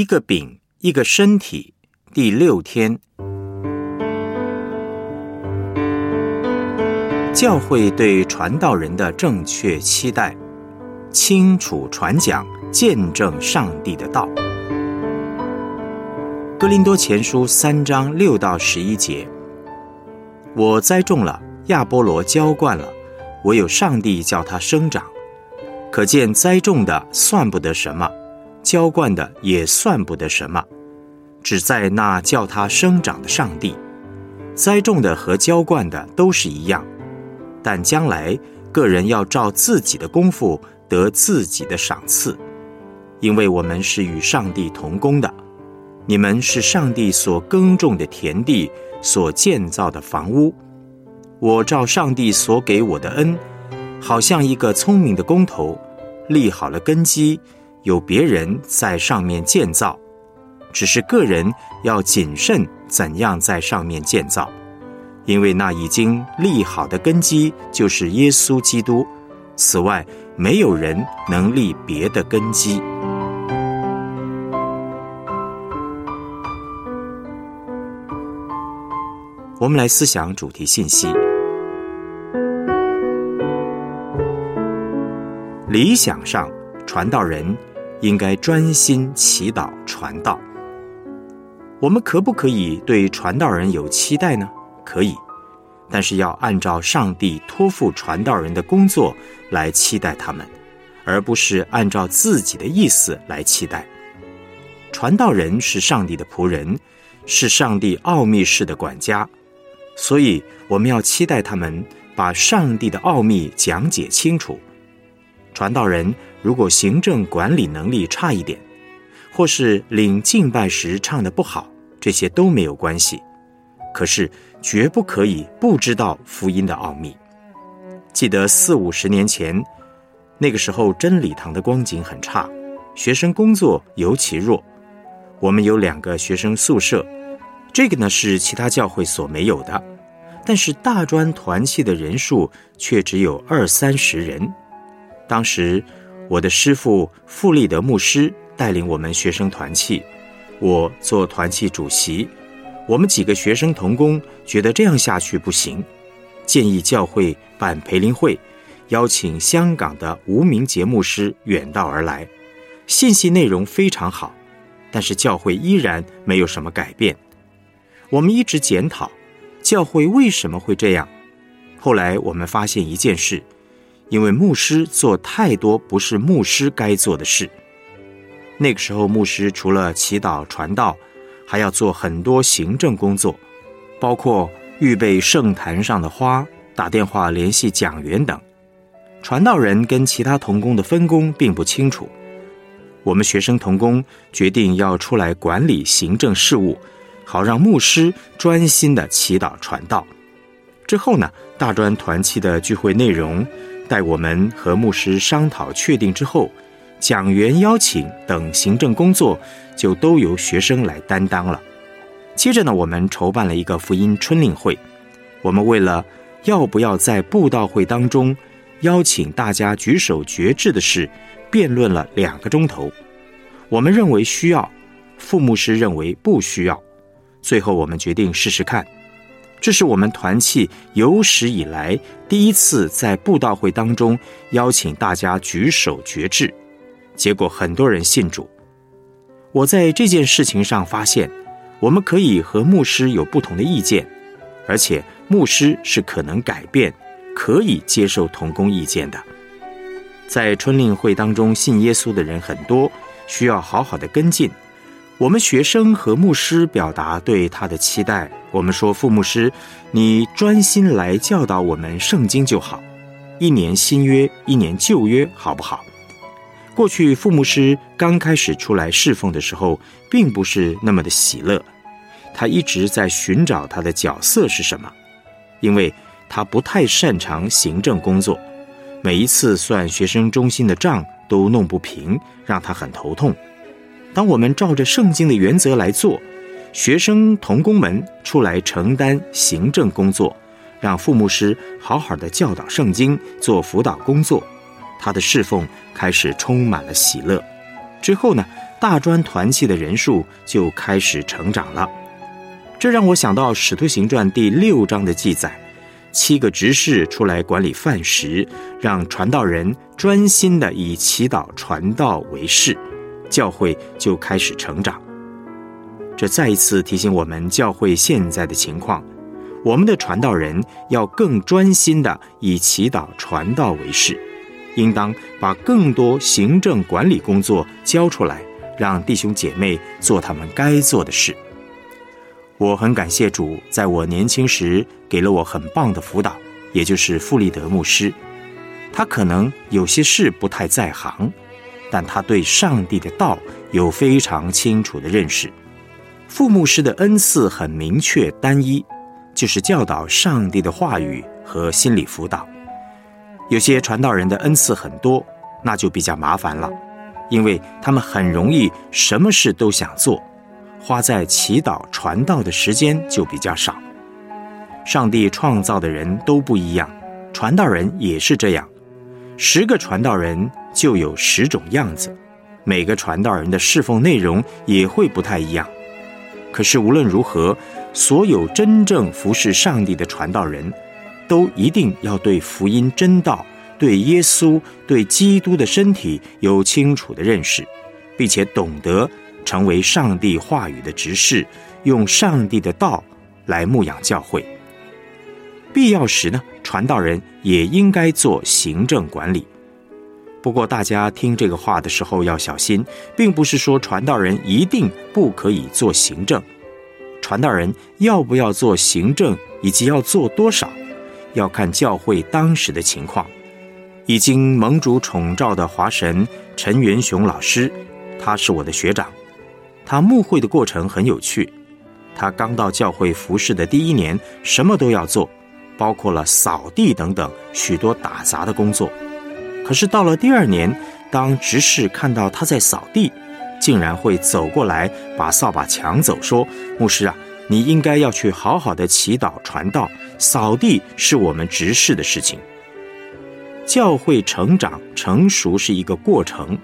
一个饼，一个身体。第六天，教会对传道人的正确期待，清楚传讲，见证上帝的道。哥林多前书三章六到十一节：我栽种了，亚波罗浇灌了，唯有上帝叫它生长。可见栽种的算不得什么。浇灌的也算不得什么，只在那叫它生长的上帝。栽种的和浇灌的都是一样，但将来个人要照自己的功夫得自己的赏赐，因为我们是与上帝同工的。你们是上帝所耕种的田地，所建造的房屋。我照上帝所给我的恩，好像一个聪明的工头，立好了根基。有别人在上面建造，只是个人要谨慎怎样在上面建造，因为那已经立好的根基就是耶稣基督。此外，没有人能立别的根基。我们来思想主题信息：理想上，传道人。应该专心祈祷传道。我们可不可以对传道人有期待呢？可以，但是要按照上帝托付传道人的工作来期待他们，而不是按照自己的意思来期待。传道人是上帝的仆人，是上帝奥秘式的管家，所以我们要期待他们把上帝的奥秘讲解清楚。传道人。如果行政管理能力差一点，或是领敬拜时唱的不好，这些都没有关系。可是绝不可以不知道福音的奥秘。记得四五十年前，那个时候真理堂的光景很差，学生工作尤其弱。我们有两个学生宿舍，这个呢是其他教会所没有的，但是大专团契的人数却只有二三十人。当时。我的师父傅立德牧师带领我们学生团契，我做团契主席。我们几个学生同工觉得这样下去不行，建议教会办培灵会，邀请香港的无名节牧师远道而来。信息内容非常好，但是教会依然没有什么改变。我们一直检讨教会为什么会这样。后来我们发现一件事。因为牧师做太多不是牧师该做的事。那个时候，牧师除了祈祷传道，还要做很多行政工作，包括预备圣坛上的花、打电话联系讲员等。传道人跟其他童工的分工并不清楚。我们学生童工决定要出来管理行政事务，好让牧师专心的祈祷传道。之后呢，大专团契的聚会内容。待我们和牧师商讨确定之后，讲员邀请等行政工作就都由学生来担当了。接着呢，我们筹办了一个福音春令会。我们为了要不要在布道会当中邀请大家举手决志的事，辩论了两个钟头。我们认为需要，副牧师认为不需要。最后我们决定试试看。这是我们团契有史以来第一次在布道会当中邀请大家举手决志，结果很多人信主。我在这件事情上发现，我们可以和牧师有不同的意见，而且牧师是可能改变、可以接受同工意见的。在春令会当中信耶稣的人很多，需要好好的跟进。我们学生和牧师表达对他的期待。我们说：“副牧师，你专心来教导我们圣经就好。一年新约，一年旧约，好不好？”过去副牧师刚开始出来侍奉的时候，并不是那么的喜乐。他一直在寻找他的角色是什么，因为他不太擅长行政工作。每一次算学生中心的账都弄不平，让他很头痛。当我们照着圣经的原则来做，学生同工们出来承担行政工作，让副牧师好好的教导圣经，做辅导工作，他的侍奉开始充满了喜乐。之后呢，大专团契的人数就开始成长了。这让我想到《使徒行传》第六章的记载：七个执事出来管理饭食，让传道人专心的以祈祷传道为事，教会就开始成长。这再一次提醒我们，教会现在的情况。我们的传道人要更专心的以祈祷传道为事，应当把更多行政管理工作交出来，让弟兄姐妹做他们该做的事。我很感谢主，在我年轻时给了我很棒的辅导，也就是富利德牧师。他可能有些事不太在行，但他对上帝的道有非常清楚的认识。副牧师的恩赐很明确单一。就是教导上帝的话语和心理辅导。有些传道人的恩赐很多，那就比较麻烦了，因为他们很容易什么事都想做，花在祈祷传道的时间就比较少。上帝创造的人都不一样，传道人也是这样。十个传道人就有十种样子，每个传道人的侍奉内容也会不太一样。可是无论如何。所有真正服侍上帝的传道人，都一定要对福音真道、对耶稣、对基督的身体有清楚的认识，并且懂得成为上帝话语的执事，用上帝的道来牧养教会。必要时呢，传道人也应该做行政管理。不过，大家听这个话的时候要小心，并不是说传道人一定不可以做行政。传道人要不要做行政，以及要做多少，要看教会当时的情况。已经蒙主宠召的华神陈元雄老师，他是我的学长。他牧会的过程很有趣。他刚到教会服侍的第一年，什么都要做，包括了扫地等等许多打杂的工作。可是到了第二年，当执事看到他在扫地，竟然会走过来把扫把抢走，说：“牧师啊，你应该要去好好的祈祷传道，扫地是我们执事的事情。教会成长成熟是一个过程。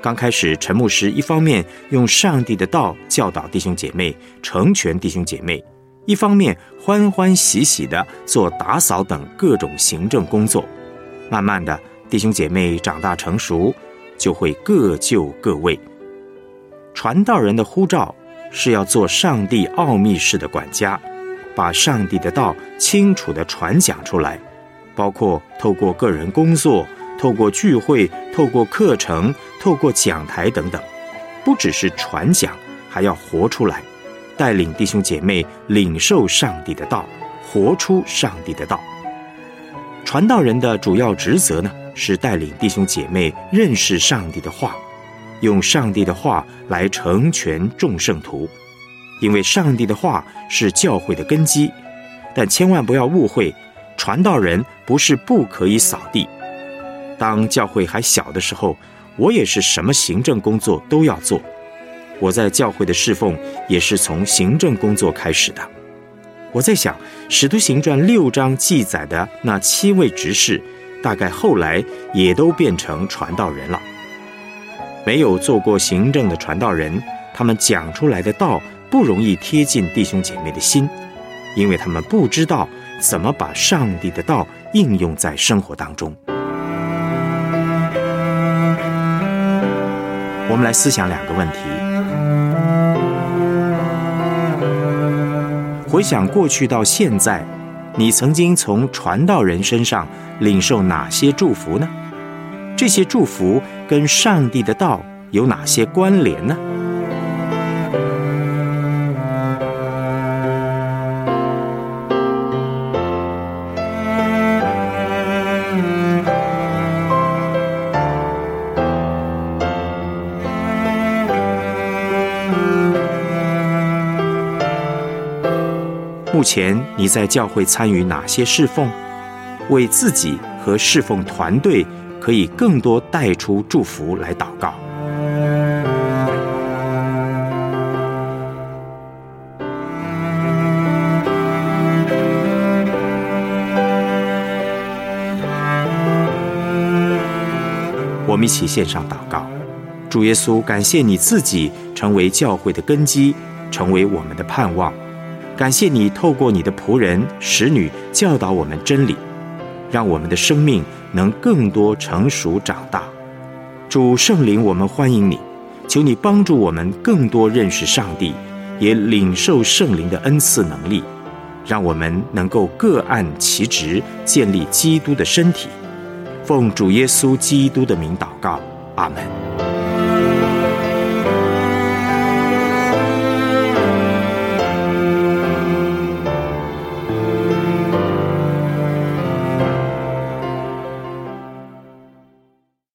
刚开始，陈牧师一方面用上帝的道教导弟兄姐妹，成全弟兄姐妹；一方面欢欢喜喜的做打扫等各种行政工作。慢慢的，弟兄姐妹长大成熟，就会各就各位。”传道人的呼召是要做上帝奥秘式的管家，把上帝的道清楚地传讲出来，包括透过个人工作、透过聚会、透过课程、透过讲台等等，不只是传讲，还要活出来，带领弟兄姐妹领受上帝的道，活出上帝的道。传道人的主要职责呢，是带领弟兄姐妹认识上帝的话。用上帝的话来成全众圣徒，因为上帝的话是教会的根基。但千万不要误会，传道人不是不可以扫地。当教会还小的时候，我也是什么行政工作都要做。我在教会的侍奉也是从行政工作开始的。我在想，《使徒行传》六章记载的那七位执事，大概后来也都变成传道人了。没有做过行政的传道人，他们讲出来的道不容易贴近弟兄姐妹的心，因为他们不知道怎么把上帝的道应用在生活当中。我们来思想两个问题：回想过去到现在，你曾经从传道人身上领受哪些祝福呢？这些祝福跟上帝的道有哪些关联呢？目前你在教会参与哪些侍奉？为自己和侍奉团队。可以更多带出祝福来祷告。我们一起献上祷告，主耶稣，感谢你自己成为教会的根基，成为我们的盼望。感谢你透过你的仆人使女教导我们真理，让我们的生命能更多成熟长大。主圣灵，我们欢迎你，求你帮助我们更多认识上帝，也领受圣灵的恩赐能力，让我们能够各按其职，建立基督的身体。奉主耶稣基督的名祷告，阿门。